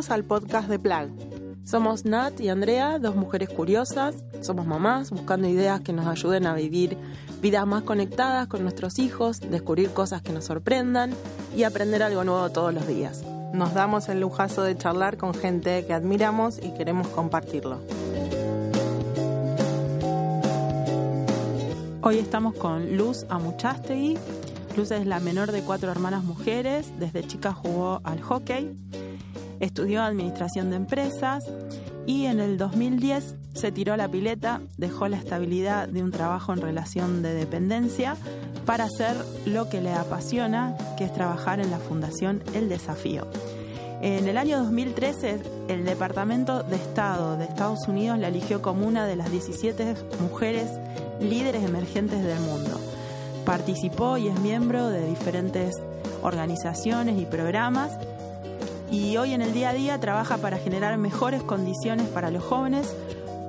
Bienvenidos al podcast de Plag. Somos Nat y Andrea, dos mujeres curiosas. Somos mamás buscando ideas que nos ayuden a vivir vidas más conectadas con nuestros hijos, descubrir cosas que nos sorprendan y aprender algo nuevo todos los días. Nos damos el lujazo de charlar con gente que admiramos y queremos compartirlo. Hoy estamos con Luz Amuchastegui. Luz es la menor de cuatro hermanas mujeres. Desde chica jugó al hockey. Estudió administración de empresas y en el 2010 se tiró la pileta, dejó la estabilidad de un trabajo en relación de dependencia para hacer lo que le apasiona, que es trabajar en la Fundación El Desafío. En el año 2013, el Departamento de Estado de Estados Unidos la eligió como una de las 17 mujeres líderes emergentes del mundo. Participó y es miembro de diferentes organizaciones y programas y hoy en el día a día trabaja para generar mejores condiciones para los jóvenes,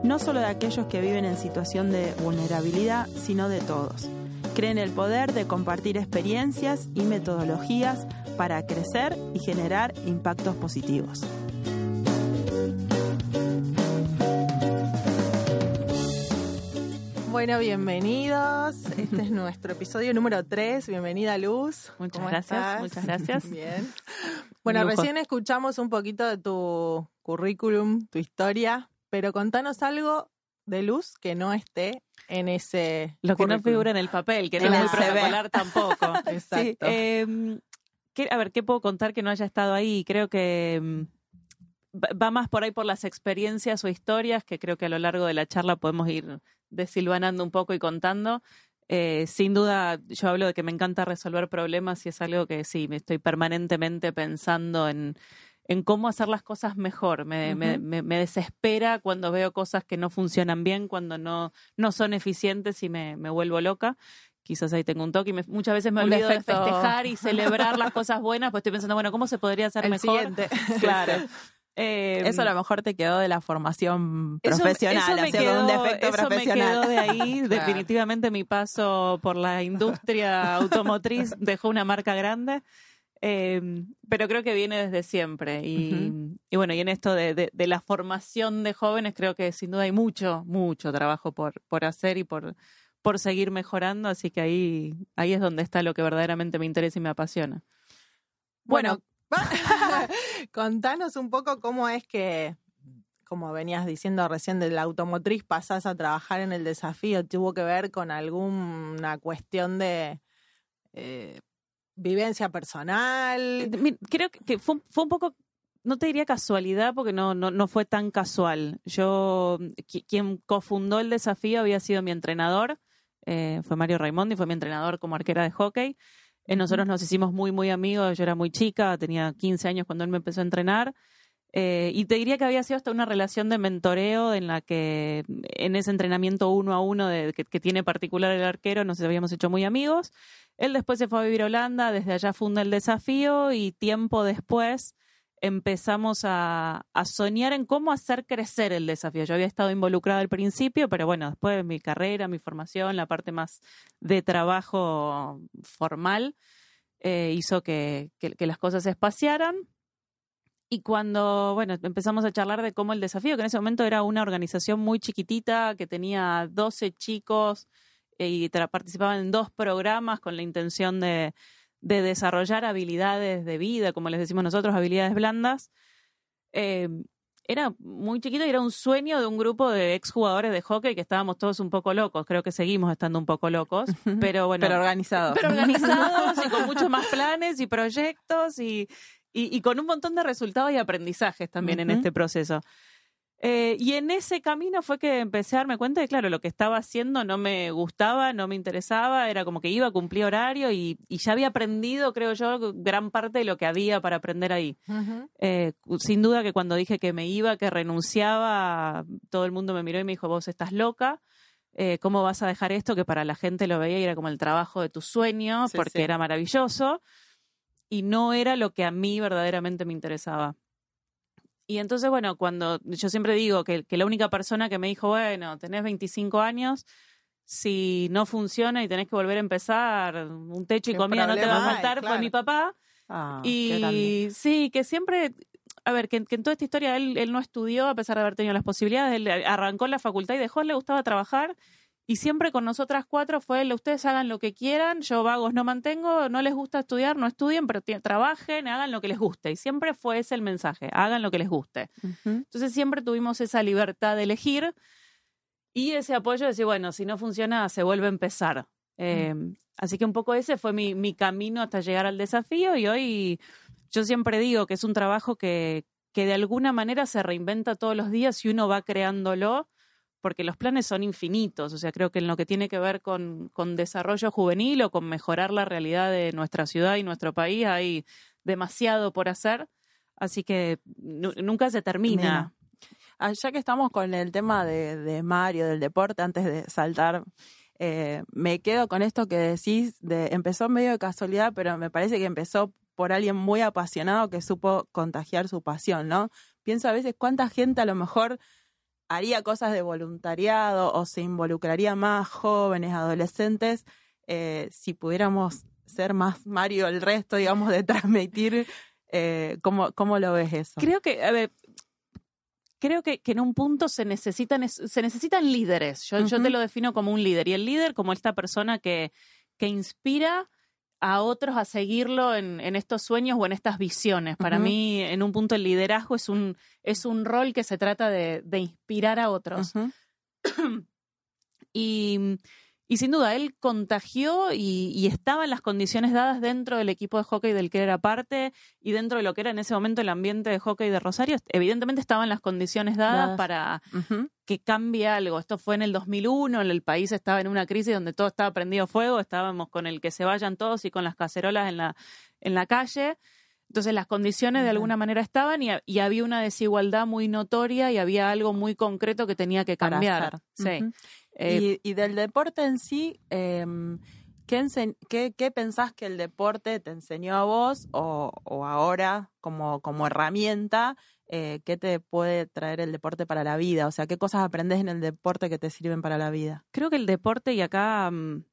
no solo de aquellos que viven en situación de vulnerabilidad, sino de todos. Cree en el poder de compartir experiencias y metodologías para crecer y generar impactos positivos. Bueno, bienvenidos. Este es nuestro episodio número 3. Bienvenida, Luz. Muchas gracias, muchas gracias. Bien. Bueno, recién escuchamos un poquito de tu currículum, tu historia, pero contanos algo de Luz que no esté en ese. Lo que no figura en el papel, que no es muy protocolar tampoco. Exacto. Em, a ver, ¿qué puedo contar que no haya estado ahí? Creo que em, va más por ahí por las experiencias o historias que creo que a lo largo de la charla podemos ir desilvanando un poco y contando. Eh, sin duda, yo hablo de que me encanta resolver problemas y es algo que sí, me estoy permanentemente pensando en, en cómo hacer las cosas mejor. Me, me, me, desespera cuando veo cosas que no funcionan bien, cuando no, no son eficientes y me, vuelvo loca. Quizás ahí tengo un toque y muchas veces me olvido de festejar y celebrar las cosas buenas, pues estoy pensando, bueno, ¿cómo se podría hacer mejor? Siguiente. Claro. Em, eso a lo mejor te quedó de la formación profesional, eso, un defecto eso me quedó de ahí. Definitivamente mi paso por la industria automotriz dejó una marca grande. Em, pero creo que viene desde siempre. Y, bueno, y en esto de, la formación de jóvenes, creo que sin duda hay mucho, mucho trabajo por, por hacer y por, por seguir mejorando. Así que ahí, ahí es donde está lo que verdaderamente me interesa y me apasiona. bueno Contanos un poco cómo es que, como venías diciendo recién de la automotriz, pasás a trabajar en el desafío. ¿Tuvo que ver con alguna cuestión de eh, vivencia personal? Eh, creo que fue, un poco no te diría casualidad porque no, no, no fue tan casual. Yo, quien cofundó el desafío había sido mi entrenador, eh, fue Mario Raimondi, fue mi entrenador como arquera de hockey. Eh, nosotros nos hicimos muy, muy amigos. Yo era muy chica, tenía 15 años cuando él me empezó a entrenar. Eh, y te diría que había sido hasta una relación de mentoreo en la que en ese entrenamiento uno a uno de, que, tiene particular el arquero nos habíamos hecho muy amigos. Él después se fue a vivir a Holanda, desde allá funda el desafío y tiempo después empezamos a, soñar en cómo hacer crecer el desafío. Yo había estado involucrada al principio, pero bueno, después de mi carrera, mi formación, la parte más de trabajo formal, eh, hizo que, las cosas se espaciaran. Y cuando, bueno, empezamos a charlar de cómo el desafío, que en ese momento era una organización muy chiquitita, que tenía 12 chicos eh, y participaban en dos programas con la intención de, de desarrollar habilidades de vida, como les decimos nosotros, habilidades blandas. Eh, era muy chiquito y era un sueño de un grupo de exjugadores de hockey que estábamos todos un poco locos. Creo que seguimos estando un poco locos, pero bueno. Pero organizados. Pero organizados y con muchos más planes y proyectos y, y, con un montón de resultados y aprendizajes también en este proceso. Eh, y en ese camino fue que empecé a darme cuenta de, claro, lo que estaba haciendo no me gustaba, no me interesaba, era como que iba a cumplir horario y, ya había aprendido, creo yo, gran parte de lo que había para aprender ahí. Eh, sin duda que cuando dije que me iba, que renunciaba, todo el mundo me miró y me dijo, vos estás loca. Eh, ¿Cómo vas a dejar esto que para la gente lo veía y era como el trabajo de tus sueños, porque era maravilloso? Y no era lo que a mí verdaderamente me interesaba. Y entonces, bueno, cuando yo siempre digo que, la única persona que me dijo, bueno, tenés 25 años, si no funciona y tenés que volver a empezar, un techo y comida no te va a faltar, fue mi papá. Ah, y sí, que siempre, a ver, que, en toda esta historia él, él, no estudió a pesar de haber tenido las posibilidades, él arrancó la facultad y dejó, le gustaba trabajar y siempre con nosotras cuatro fue, ustedes hagan lo que quieran, yo vagos no mantengo, no les gusta estudiar, no estudien, pero trabajen, hagan lo que les guste. Y siempre fue ese el mensaje, hagan lo que les guste. Entonces siempre tuvimos esa libertad de elegir y ese apoyo de decir, bueno, si no funciona, se vuelve a empezar. Em, así que un poco ese fue mi, mi camino hasta llegar al desafío y hoy yo siempre digo que es un trabajo que, que de alguna manera se reinventa todos los días y uno va creándolo porque los planes son infinitos. O sea, creo que en lo que tiene que ver con, con desarrollo juvenil o con mejorar la realidad de nuestra ciudad y nuestro país hay demasiado por hacer. Así que nunca se termina. Ah, ya que estamos con el tema de, de Mario, del deporte, antes de saltar, eh, me quedo con esto que decís, de, empezó medio de casualidad, pero me parece que empezó por alguien muy apasionado que supo contagiar su pasión, ¿no? Pienso a veces cuánta gente a lo mejor haría cosas de voluntariado o se involucraría más jóvenes, adolescentes, eh, si pudiéramos ser más Mario el resto, digamos, de transmitir. Eh, ¿cómo, ¿Cómo lo ves eso? Creo que, a ver, creo que, que, en un punto se necesitan, se necesitan líderes. Yo, yo te lo defino como un líder. Y el líder como esta persona que, que inspira a otros a seguirlo en, en, estos sueños o en estas visiones. Para mí, en un punto, el liderazgo es un, es un rol que se trata de, de inspirar a otros. y, y sin duda, él contagió y, estaba en las condiciones dadas dentro del equipo de hockey del que era parte y dentro de lo que era en ese momento el ambiente de hockey de Rosario. Evidentemente estaban las condiciones dadas para que cambie algo. Esto fue en el 2001, el país estaba en una crisis donde todo estaba prendido fuego, estábamos con el que se vayan todos y con las cacerolas en la, en la calle. Entonces las condiciones de alguna manera estaban y, había una desigualdad muy notoria y había algo muy concreto que tenía que cambiar. Sí. Eh, y, del deporte en sí, em, ¿qué, ¿qué, pensás que el deporte te enseñó a vos o, ahora como, como herramienta? Eh, ¿Qué te puede traer el deporte para la vida? O sea, ¿qué cosas aprendes en el deporte que te sirven para la vida? Creo que el deporte, y acá mm,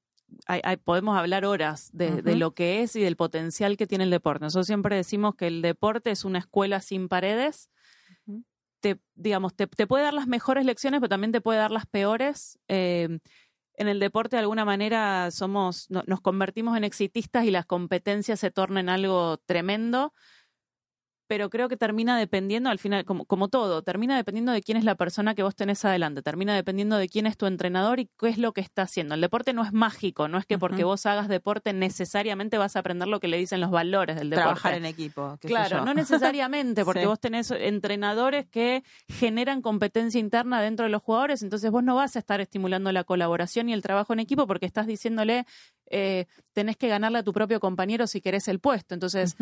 podemos hablar horas de, de, lo que es y del potencial que tiene el deporte. Nosotros siempre decimos que el deporte es una escuela sin paredes te, digamos, te, puede dar las mejores lecciones, pero también te puede dar las peores. Eh, en el deporte, de alguna manera, somos, nos convertimos en exitistas y las competencias se tornan algo tremendo pero creo que termina dependiendo, al final, como, como todo, termina dependiendo de quién es la persona que vos tenés adelante, termina dependiendo de quién es tu entrenador y qué es lo que está haciendo. El deporte no es mágico, no es que porque vos hagas deporte necesariamente vas a aprender lo que le dicen los valores del deporte. Trabajar en equipo. Claro, no necesariamente, porque vos tenés entrenadores que generan competencia interna dentro de los jugadores, entonces vos no vas a estar estimulando la colaboración y el trabajo en equipo porque estás diciéndole, eh, tenés que ganarle a tu propio compañero si querés el puesto. Entonces,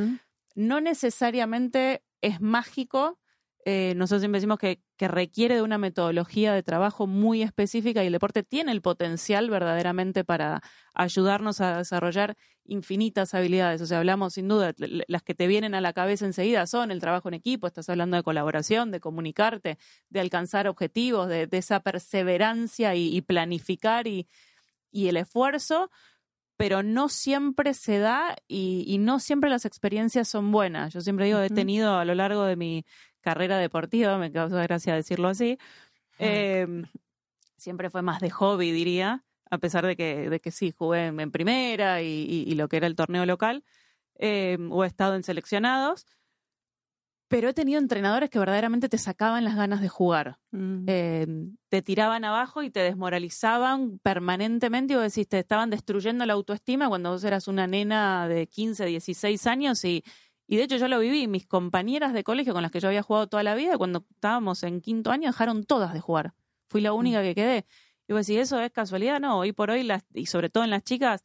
no necesariamente es mágico. Eh, nosotros siempre decimos que, requiere de una metodología de trabajo muy específica y el deporte tiene el potencial verdaderamente para ayudarnos a desarrollar infinitas habilidades. O sea, hablamos sin duda, las que te vienen a la cabeza enseguida son el trabajo en equipo, estás hablando de colaboración, de comunicarte, de alcanzar objetivos, de, esa perseverancia y, planificar y, y el esfuerzo, pero no siempre se da y, no siempre las experiencias son buenas. Yo siempre digo, he tenido a lo largo de mi carrera deportiva, me causa gracia decirlo así, em, siempre fue más de hobby, diría, a pesar de que, de que sí, jugué en, primera y, lo que era el torneo local, em, o he estado en seleccionados, pero he tenido entrenadores que verdaderamente te sacaban las ganas de jugar. Mm. Em, te tiraban abajo y te desmoralizaban permanentemente y vos decís, te estaban destruyendo la autoestima cuando vos eras una nena de 15, 16 años y, y de hecho yo lo viví. Mis compañeras de colegio con las que yo había jugado toda la vida, cuando estábamos en quinto año, dejaron todas de jugar. Fui la única mm. que quedé. Y vos decís, ¿eso es casualidad? No, hoy por hoy, las, y sobre todo en las chicas,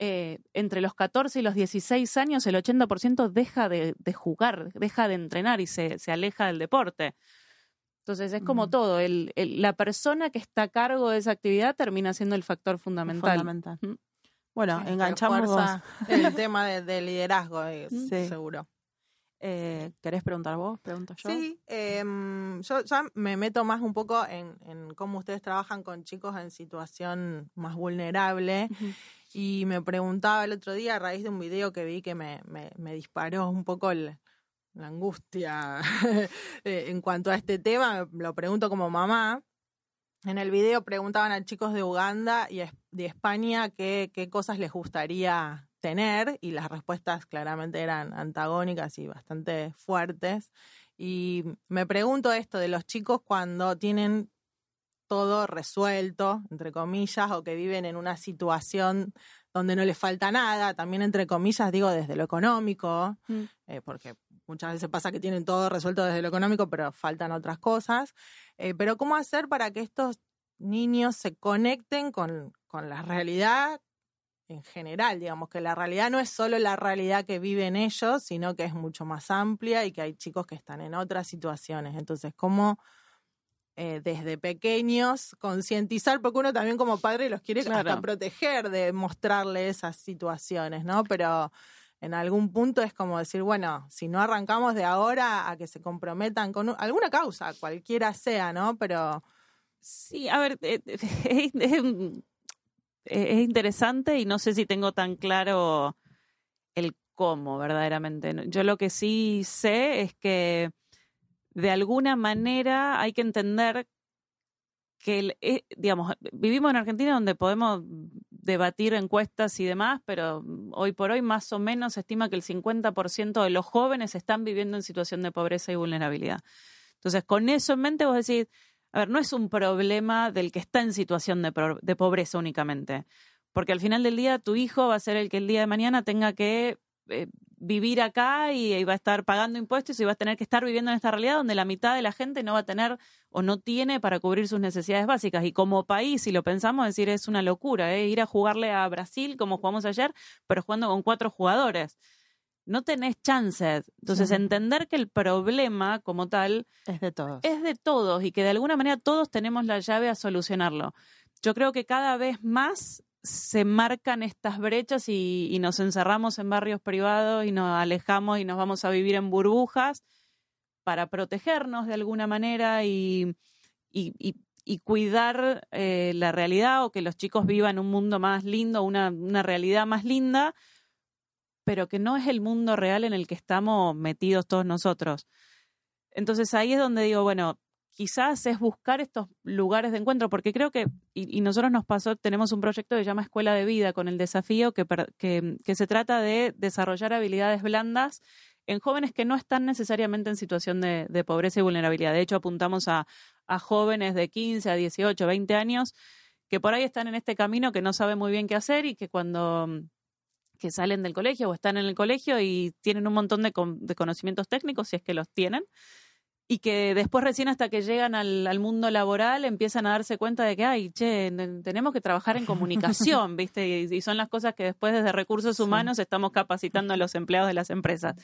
eh, entre los 14 y los 16 años el 80% deja de, jugar, deja de entrenar y se, se aleja del deporte. Entonces es como todo, el, la persona que está a cargo de esa actividad termina siendo el factor fundamental. Bueno, enganchamos el tema de, liderazgo, seguro. Eh, ¿Querés preguntar vos? Pregunto yo. Sí, em, yo ya me meto más un poco en, en, cómo ustedes trabajan con chicos en situación más vulnerable. Y me preguntaba el otro día a raíz de un video que vi que me, me, disparó un poco el, la angustia eh, en cuanto a este tema, lo pregunto como mamá. En el video preguntaban a chicos de Uganda y de España qué, qué cosas les gustaría tener y las respuestas claramente eran antagónicas y bastante fuertes. Y me pregunto esto de los chicos cuando tienen todo resuelto, entre comillas, o que viven en una situación donde no les falta nada, también entre comillas digo desde lo económico, mm. eh, porque muchas veces pasa que tienen todo resuelto desde lo económico, pero faltan otras cosas. Eh, pero ¿cómo hacer para que estos niños se conecten con, con la realidad en general, digamos que la realidad no es solo la realidad que viven ellos, sino que es mucho más amplia y que hay chicos que están en otras situaciones. Entonces, ¿cómo eh, desde pequeños concientizar? Porque uno también como padre los quiere hasta proteger de mostrarle esas situaciones, ¿no? Pero en algún punto es como decir, bueno, si no arrancamos de ahora a que se comprometan con alguna causa, cualquiera sea, ¿no? Pero... Sí, a ver, eh, es, es interesante y no sé si tengo tan claro el cómo verdaderamente. Yo lo que sí sé es que de alguna manera hay que entender que, eh, digamos, vivimos en Argentina donde podemos debatir encuestas y demás, pero hoy por hoy más o menos se estima que el 50% de los jóvenes están viviendo en situación de pobreza y vulnerabilidad. Entonces, con eso en mente vos decís, a ver, no es un problema del que está en situación de, pobreza únicamente, porque al final del día tu hijo va a ser el que el día de mañana tenga que eh, vivir acá y, va a estar pagando impuestos y va a tener que estar viviendo en esta realidad donde la mitad de la gente no va a tener o no tiene para cubrir sus necesidades básicas. Y como país, si lo pensamos, decir, es una locura, ¿eh? ir a jugarle a Brasil como jugamos ayer, pero jugando con cuatro jugadores no tenés chances. Entonces, entender que el problema como tal es de todos. Es de todos y que de alguna manera todos tenemos la llave a solucionarlo. Yo creo que cada vez más se marcan estas brechas y, nos encerramos en barrios privados y nos alejamos y nos vamos a vivir en burbujas para protegernos de alguna manera y, cuidar eh, la realidad o que los chicos vivan un mundo más lindo, una, una realidad más linda pero que no es el mundo real en el que estamos metidos todos nosotros. Entonces ahí es donde digo, bueno, quizás es buscar estos lugares de encuentro, porque creo que, y, nosotros nos pasó, tenemos un proyecto que se llama Escuela de Vida con el desafío que, que, se trata de desarrollar habilidades blandas en jóvenes que no están necesariamente en situación de, pobreza y vulnerabilidad. De hecho, apuntamos a, a jóvenes de 15 a 18, 20 años que por ahí están en este camino que no saben muy bien qué hacer y que cuando que salen del colegio o están en el colegio y tienen un montón de, conocimientos técnicos, si es que los tienen, y que después recién hasta que llegan al, mundo laboral empiezan a darse cuenta de que, ay, che, tenemos que trabajar en comunicación, ¿viste? Y, son las cosas que después desde recursos humanos estamos capacitando a los empleados de las empresas.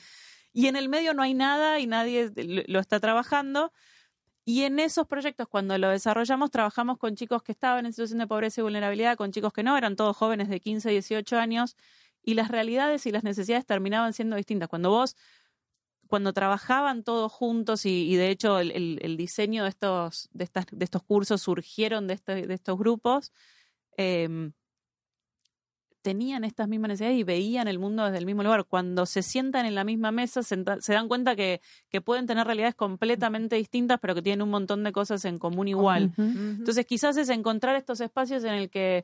Y en el medio no hay nada y nadie lo está trabajando. Y en esos proyectos, cuando lo desarrollamos, trabajamos con chicos que estaban en situación de pobreza y vulnerabilidad, con chicos que no, eran todos jóvenes de 15, 18 años, y las realidades y las necesidades terminaban siendo distintas. Cuando vos, cuando trabajaban todos juntos y, de hecho el, diseño de estos, de, estas, de estos cursos surgieron de, este, de estos grupos, em, tenían estas mismas necesidades y veían el mundo desde el mismo lugar. Cuando se sientan en la misma mesa, se, dan cuenta que, que, pueden tener realidades completamente distintas, pero que tienen un montón de cosas en común igual. Entonces, quizás es encontrar estos espacios en el que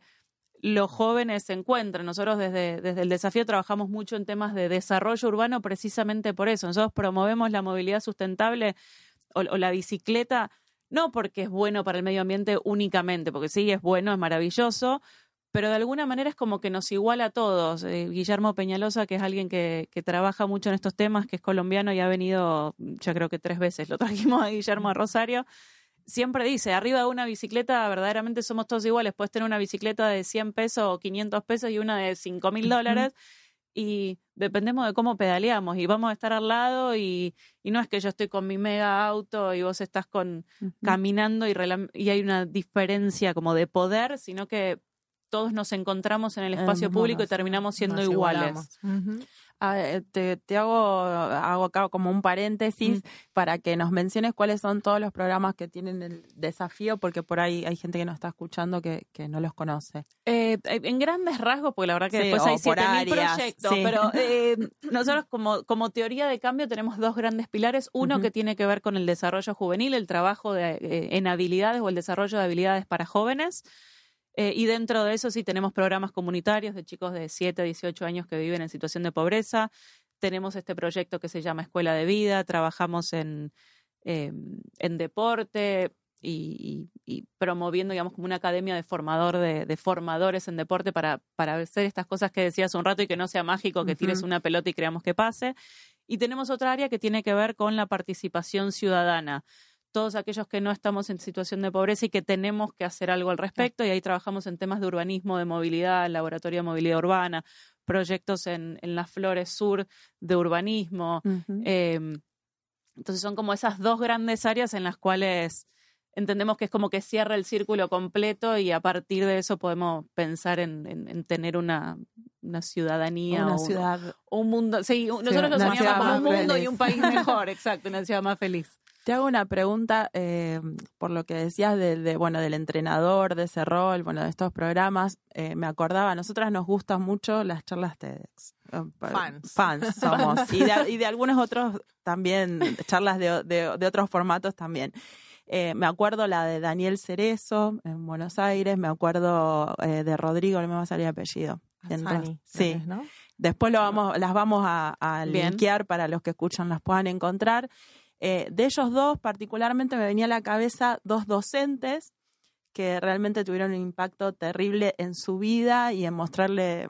los jóvenes se encuentran. Nosotros desde, desde el desafío trabajamos mucho en temas de desarrollo urbano precisamente por eso. Nosotros promovemos la movilidad sustentable o, la bicicleta, no porque es bueno para el medio ambiente únicamente, porque sí, es bueno, es maravilloso, pero de alguna manera es como que nos iguala a todos. Eh, Guillermo Peñalosa, que es alguien que, que, trabaja mucho en estos temas, que es colombiano y ha venido, yo creo que tres veces, lo trajimos a Guillermo a Rosario, siempre dice, arriba de una bicicleta verdaderamente somos todos iguales. Puedes tener una bicicleta de 100 pesos o 500 pesos y una de 5 mil dólares y dependemos de cómo pedaleamos y vamos a estar al lado y, no es que yo estoy con mi mega auto y vos estás con caminando y, y hay una diferencia como de poder, sino que todos nos encontramos en el espacio público y terminamos siendo iguales. Te, te hago, hago acá como un paréntesis para que nos menciones cuáles son todos los programas que tienen el desafío, porque por ahí hay gente que nos está escuchando que, que no los conoce. Eh, en grandes rasgos, porque la verdad que Sí, después hay por 7.000 áreas, proyectos, sí. pero eh, nosotros como, como teoría de cambio tenemos dos grandes pilares. Uno que tiene que ver con el desarrollo juvenil, el trabajo de, eh, en habilidades o el desarrollo de habilidades para jóvenes. Eh, y dentro de eso sí tenemos programas comunitarios de chicos de 7 a 18 años que viven en situación de pobreza. Tenemos este proyecto que se llama Escuela de Vida, trabajamos en, eh, en deporte y, y- y promoviendo, digamos, como una academia de formador de, de formadores en deporte para, para hacer estas cosas que decías un rato y que no sea mágico, que tires una pelota y creamos que pase. Y tenemos otra área que tiene que ver con la participación ciudadana. Todos aquellos que no estamos en situación de pobreza y que tenemos que hacer algo al respecto, y ahí trabajamos en temas de urbanismo, de movilidad, laboratorio de movilidad urbana, proyectos en, en las Flores Sur de urbanismo. Eh, entonces son como esas dos grandes áreas en las cuales entendemos que es como que cierra el círculo completo y a partir de eso podemos pensar en, en- en tener una, una ciudadanía Una o un- ciudad. o un mundo. Sí, nosotros lo soñamos como un mundo y un país mejor, exacto, una ciudad más feliz. Te hago una pregunta eh, por lo que decías de, de, bueno, del entrenador, de ese rol, bueno, de estos programas. Eh, me acordaba, a nosotras nos gustan mucho las charlas TEDx. Eh, Fans. Fans somos. y, de, y de algunos otros también, charlas de, de- de otros formatos también. Eh, me acuerdo la de Daniel Cerezo en Buenos Aires, me acuerdo eh, de Rodrigo, no me va a salir el apellido. Entonces, sí. Después lo vamos, las vamos a, a linkear para los que escuchan las puedan encontrar. Eh, de ellos dos, particularmente, me venía a la cabeza dos docentes que realmente tuvieron un impacto terrible en su vida y en mostrarle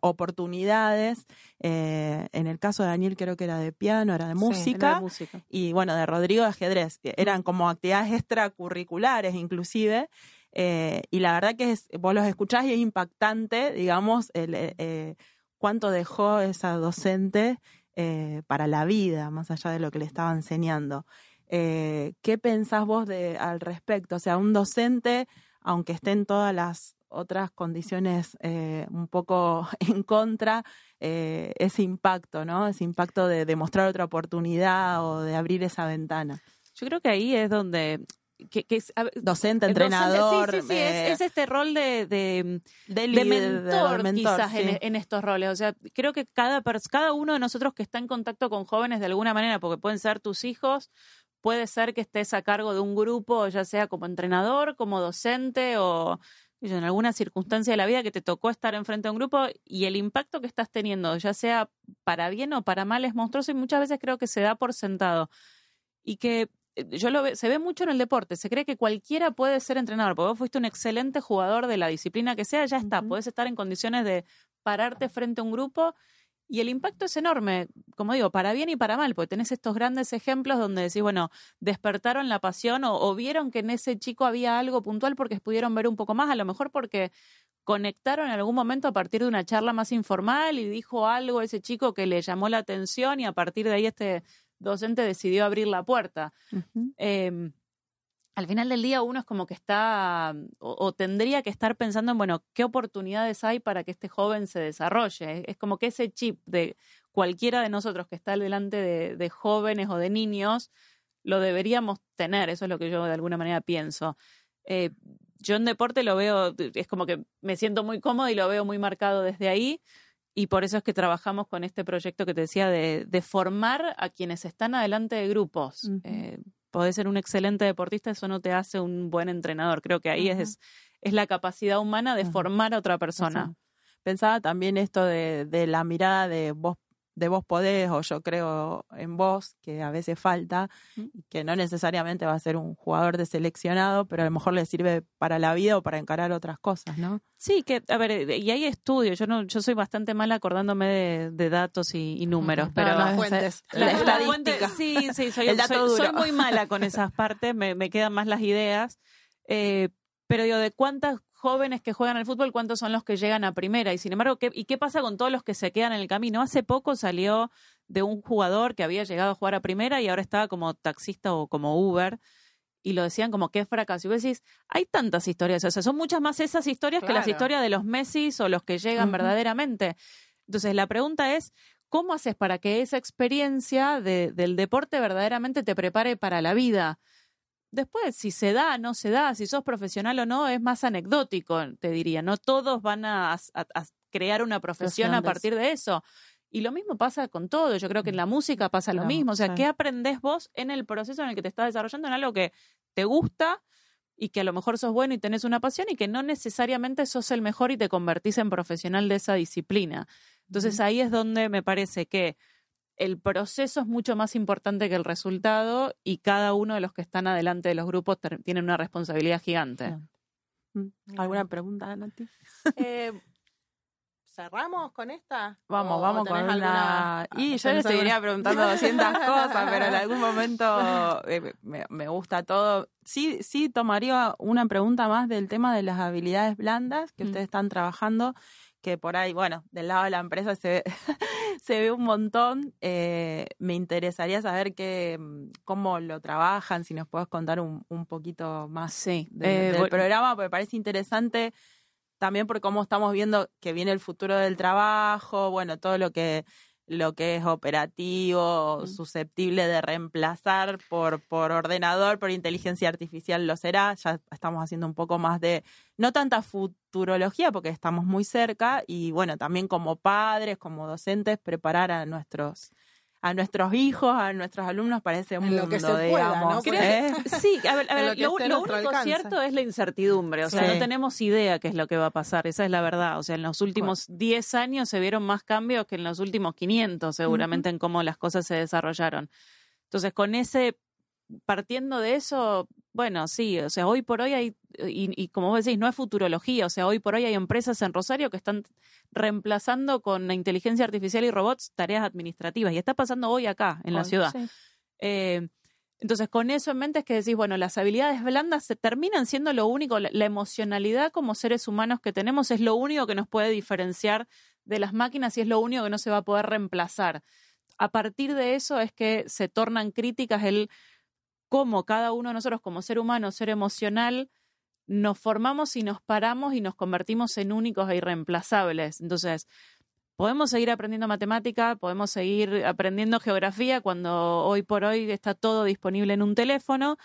oportunidades. Eh, en el caso de Daniel creo que era de piano, era de Sí, música. La música. Y bueno, de Rodrigo de ajedrez. que Eran como actividades extracurriculares inclusive. Eh, y la verdad que es, vos los escuchás y es impactante, digamos, el, eh, cuánto dejó esa docente eh, para la vida, más allá de lo que le estaba enseñando. Eh, ¿Qué pensás vos de, al respecto? O sea, un docente, aunque esté en todas las otras condiciones eh, un poco en contra, ese impacto, ¿no? Ese impacto de demostrar otra oportunidad o de abrir esa ventana. Yo creo que ahí es donde... Que, que es- a ver, Docente, el docente- entrenador, sí, sí, sí, eh, es, es este rol de, de, de, de líder, mentor, mentor, quizás sí. en, en estos roles. O sea, creo que cada, cada uno de nosotros que está en contacto con jóvenes de alguna manera, porque pueden ser tus hijos, puede ser que estés a cargo de un grupo, ya sea como entrenador, como docente o en alguna circunstancia de la vida que te tocó estar enfrente de un grupo y el impacto que estás teniendo, ya sea para bien o para mal, es monstruoso y muchas veces creo que se da por sentado. Y que yo lo ve, se ve mucho en el deporte, se cree que cualquiera puede ser entrenador, porque vos fuiste un excelente jugador de la disciplina que sea, ya está, podés estar en condiciones de pararte frente a un grupo y el impacto es enorme, como digo, para bien y para mal, porque tenés estos grandes ejemplos donde decís, bueno, despertaron la pasión o, o vieron que en ese chico había algo puntual porque pudieron ver un poco más, a lo mejor porque conectaron en algún momento a partir de una charla más informal y dijo algo ese chico que le llamó la atención y a partir de ahí este docente decidió abrir la puerta. Eh, al final del día uno es como que está o, o tendría que estar pensando en, bueno, qué oportunidades hay para que este joven se desarrolle. Es como que ese chip de cualquiera de nosotros que está delante de, de jóvenes o de niños, lo deberíamos tener. Eso es lo que yo de alguna manera pienso. Eh, yo en deporte lo veo, es como que me siento muy cómodo y lo veo muy marcado desde ahí. Y por eso es que trabajamos con este proyecto que te decía de, de formar a quienes están adelante de grupos. Eh, podés ser un excelente deportista, eso no te hace un buen entrenador. Creo que ahí es, es la capacidad humana de formar a otra persona. Pensaba también esto de, de la mirada de vos, de vos podés, o yo creo en vos, que a veces falta, y que no necesariamente va a ser un jugador de seleccionado, pero a lo mejor le sirve para la vida o para encarar otras cosas, ¿no? Sí, que, a ver, eh, y hay estudios, yo no, yo soy bastante mala acordándome de, de datos y, y números, pero No, no, es- fuentes. la, la estadística. fuente- sí, sí, soy, muy mala con esas partes, me, me quedan más las ideas. Eh, pero digo, de cuántas jóvenes que juegan al fútbol, cuántos son los que llegan a primera. Y sin embargo, ¿qué, ¿y qué pasa con todos los que se quedan en el camino? Hace poco salió de un jugador que había llegado a jugar a primera y ahora estaba como taxista o como Uber. Y lo decían como qué fracaso. Y vos decís, hay tantas historias. O sea, son muchas más esas historias que las historias de los Messi o los que llegan verdaderamente. Entonces, la pregunta es, ¿cómo haces para que esa experiencia de- del deporte verdaderamente te prepare para la vida? Después, si se da, no se da, si sos profesional o no, es más anecdótico, te diría. No todos van a, a- a crear una profesión a partir de eso. Y lo mismo pasa con todo. Yo creo que en la música pasa lo mismo. O sea. ¿qué aprendés vos en el proceso en el que te estás desarrollando en algo que te gusta y que a lo mejor sos bueno y tenés una pasión y que no necesariamente sos el mejor y te convertís en profesional de esa disciplina? Entonces ahí es donde me parece que el proceso es mucho más importante que el resultado y cada uno de los que están adelante de los grupos tienen una responsabilidad gigante. Mm. ¿Alguna pregunta, Nati? Eh, ¿Cerramos con esta? Vamos, ¿O vamos con una... alguna- Y yo le tenés seguiría alguna- preguntando 200 cosas, pero en algún momento eh, me, me gusta todo. Sí, sí tomaría una pregunta más del tema de las habilidades blandas que Mm. ustedes están trabajando, que por ahí, bueno, del lado de la empresa se ve, se ve un montón. Eh, me interesaría saber que, mm, cómo lo trabajan, si nos puedes contar un, un poquito más Sí. del, eh, del programa, porque parece interesante también por cómo estamos viendo que viene el futuro del trabajo, bueno, todo lo que lo que es operativo, susceptible de reemplazar por, por ordenador, por inteligencia artificial lo será. Ya estamos haciendo un poco más de, no tanta futurología porque estamos muy cerca y bueno, también como padres, como docentes, preparar a nuestros a nuestros hijos, a nuestros alumnos para ese En mundo, lo que se pueda, digamos. ¿no? Creo ¿eh? Sí, a ver, a ver, lo único alcance. cierto es la incertidumbre, o sea, Sí. no tenemos idea qué es lo que va a pasar, esa es la verdad, o sea, en los últimos 10 años se vieron más cambios que en los últimos 500 seguramente en cómo las cosas se desarrollaron. Entonces, con ese, partiendo de eso, bueno, sí, o sea, hoy por hoy hay, y, y como vos decís, no es futurología, o sea, hoy por hoy hay empresas en Rosario que están reemplazando con la inteligencia artificial y robots tareas administrativas, y está pasando hoy acá, en la ciudad. sí. Eh, entonces, con eso en mente es que decís, bueno, las habilidades blandas se terminan siendo lo único, la, la emocionalidad como seres humanos que tenemos es lo único que nos puede diferenciar de las máquinas y es lo único que no se va a poder reemplazar. A partir de eso es que se tornan críticas el cómo cada uno de nosotros como ser humano, ser emocional, nos formamos y nos paramos y nos convertimos en únicos e irreemplazables. Entonces, podemos seguir aprendiendo matemática, podemos seguir aprendiendo geografía cuando hoy por hoy está todo disponible en un teléfono,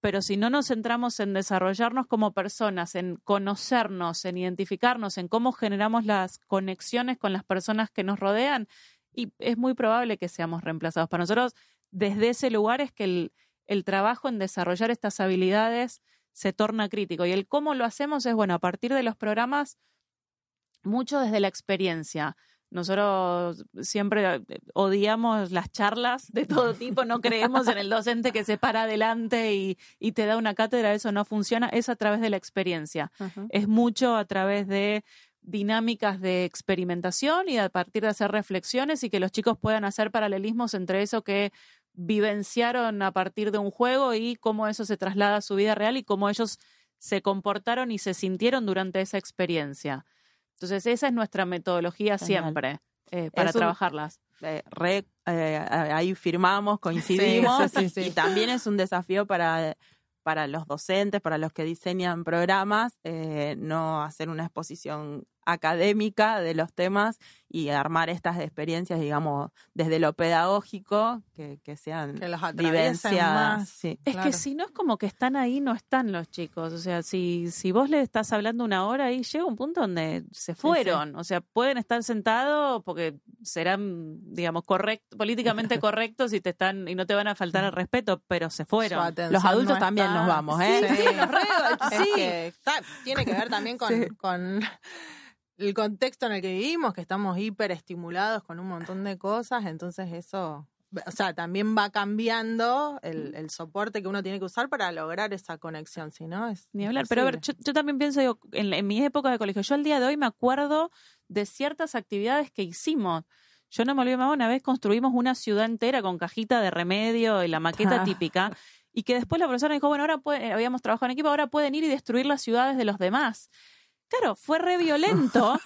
pero si no nos centramos en desarrollarnos como personas, en conocernos, en identificarnos, en cómo generamos las conexiones con las personas que nos rodean, y es muy probable que seamos reemplazados. Para nosotros, desde ese lugar es que el, el trabajo en desarrollar estas habilidades se torna crítico. Y el cómo lo hacemos es, bueno, a partir de los programas, mucho desde la experiencia. Nosotros siempre eh, odiamos las charlas de todo tipo, no creemos en el docente que se para adelante y, y te da una cátedra, eso no funciona, es a través de la experiencia. Es mucho a través de dinámicas de experimentación y a partir de hacer reflexiones y que los chicos puedan hacer paralelismos entre eso que vivenciaron a partir de un juego y cómo eso se traslada a su vida real y cómo ellos se comportaron y se sintieron durante esa experiencia. Entonces, esa es nuestra metodología Genial. siempre eh, para Es un- trabajarlas. eh, re- eh, ahí firmamos, coincidimos Sí, sí, sí. y también es un desafío para, para los docentes, para los que diseñan programas, no hacer una exposición académica de los temas y armar estas experiencias, digamos, desde lo pedagógico, que, que sean Que los atraviesen vivenciadas. más. sí. Es Claro. que si no es como que están ahí, no están los chicos. O sea, si, si vos le estás hablando una hora ahí, llega un punto donde se fueron. O sea, pueden estar sentados porque serán, digamos, correcto, políticamente correctos y te están, y no te van a faltar el respeto, pero se fueron. Los adultos no también está. nos vamos, ¿eh? Sí, Sí, los re- Es sí. que está- tiene que ver también con, Sí. con el contexto en el que vivimos, que estamos hiperestimulados con un montón de cosas, entonces eso, o sea, también va cambiando el, el soporte que uno tiene que usar para lograr esa conexión, si no es Ni hablar. Pero a ver, yo, yo también pienso, digo, en, en mi época de colegio, yo al día de hoy me acuerdo de ciertas actividades que hicimos. Yo no me olvido, mamá, una vez construimos una ciudad entera con cajita de remedio y la maqueta Ah. típica, y que después la profesora dijo, bueno, ahora pueden- habíamos trabajado en equipo, ahora pueden ir y destruir las ciudades de los demás. Claro, fue re violento.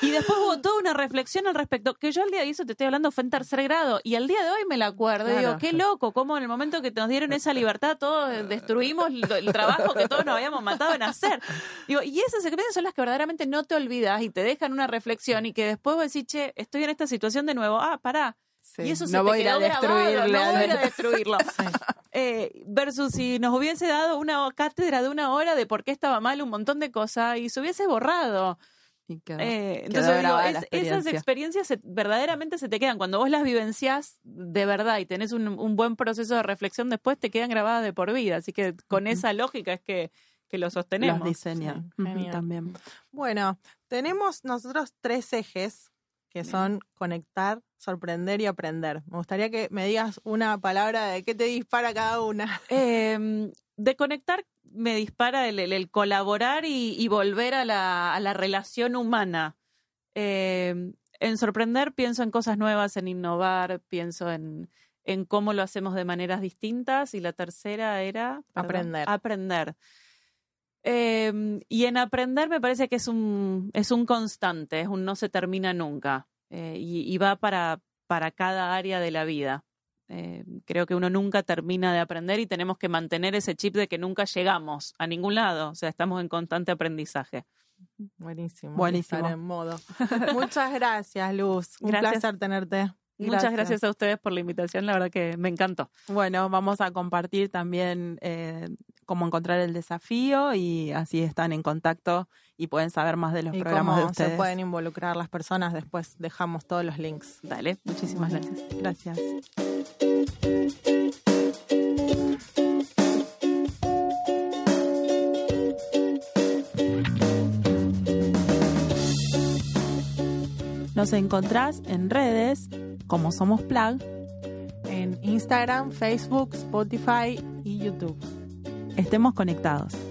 y después hubo toda una reflexión al respecto, que yo al día de eso te estoy hablando fue en tercer grado, y al día de hoy me la acuerdo. y Digo, Claro. qué loco, cómo en el momento que nos dieron esa libertad, todos destruimos el trabajo que todos nos habíamos matado en hacer. Digo, y esas experiencias son las que verdaderamente no te olvidas y te dejan una reflexión y que después vos decís, che, estoy en esta situación de nuevo, ah, pará. Sí, Y eso se no te voy a ir a quedó grabado, no voy a ir a destruirlo. Eh, versus si nos hubiese dado una cátedra de una hora de por qué estaba mal un montón de cosas y se hubiese borrado. Y quedó- Eh, quedó entonces digo, es- esas experiencia. experiencias se- verdaderamente se te quedan. Cuando vos las vivenciás de verdad y tenés un, un buen proceso de reflexión después, te quedan grabadas de por vida. Así que con esa lógica es que, que lo los sostenemos. diseñan Sí, Ujú, genial. también. Bueno, tenemos nosotros tres ejes que son conectar, sorprender y aprender. Me gustaría que me digas una palabra de qué te dispara cada una. Eh, de conectar me dispara el, el- el colaborar y, y volver a la, a la relación humana. Eh, en sorprender pienso en cosas nuevas, en innovar, pienso en, en cómo lo hacemos de maneras distintas. Y la tercera era perdón, Aprender. Eh, y en aprender me parece que es un, es un constante, es un no se termina nunca. Eh, y, y va para, para cada área de la vida. Eh, creo que uno nunca termina de aprender y tenemos que mantener ese chip de que nunca llegamos a ningún lado. O sea, estamos en constante aprendizaje. Buenísimo. Buenísimo. estar en modo. Muchas gracias, Luz. Un Gracias. placer tenerte. Muchas Gracias. gracias a ustedes por la invitación, la verdad que me encantó. Bueno, vamos a compartir también eh, cómo encontrar el desafío y así están en contacto y pueden saber más de los Y programas de cómo se ustedes. pueden involucrar las personas. Después dejamos todos los links. Dale, muchísimas gracias. Gracias. Nos encontrás en redes como Somos Plug. En Instagram, Facebook, Spotify y YouTube. Estemos conectados.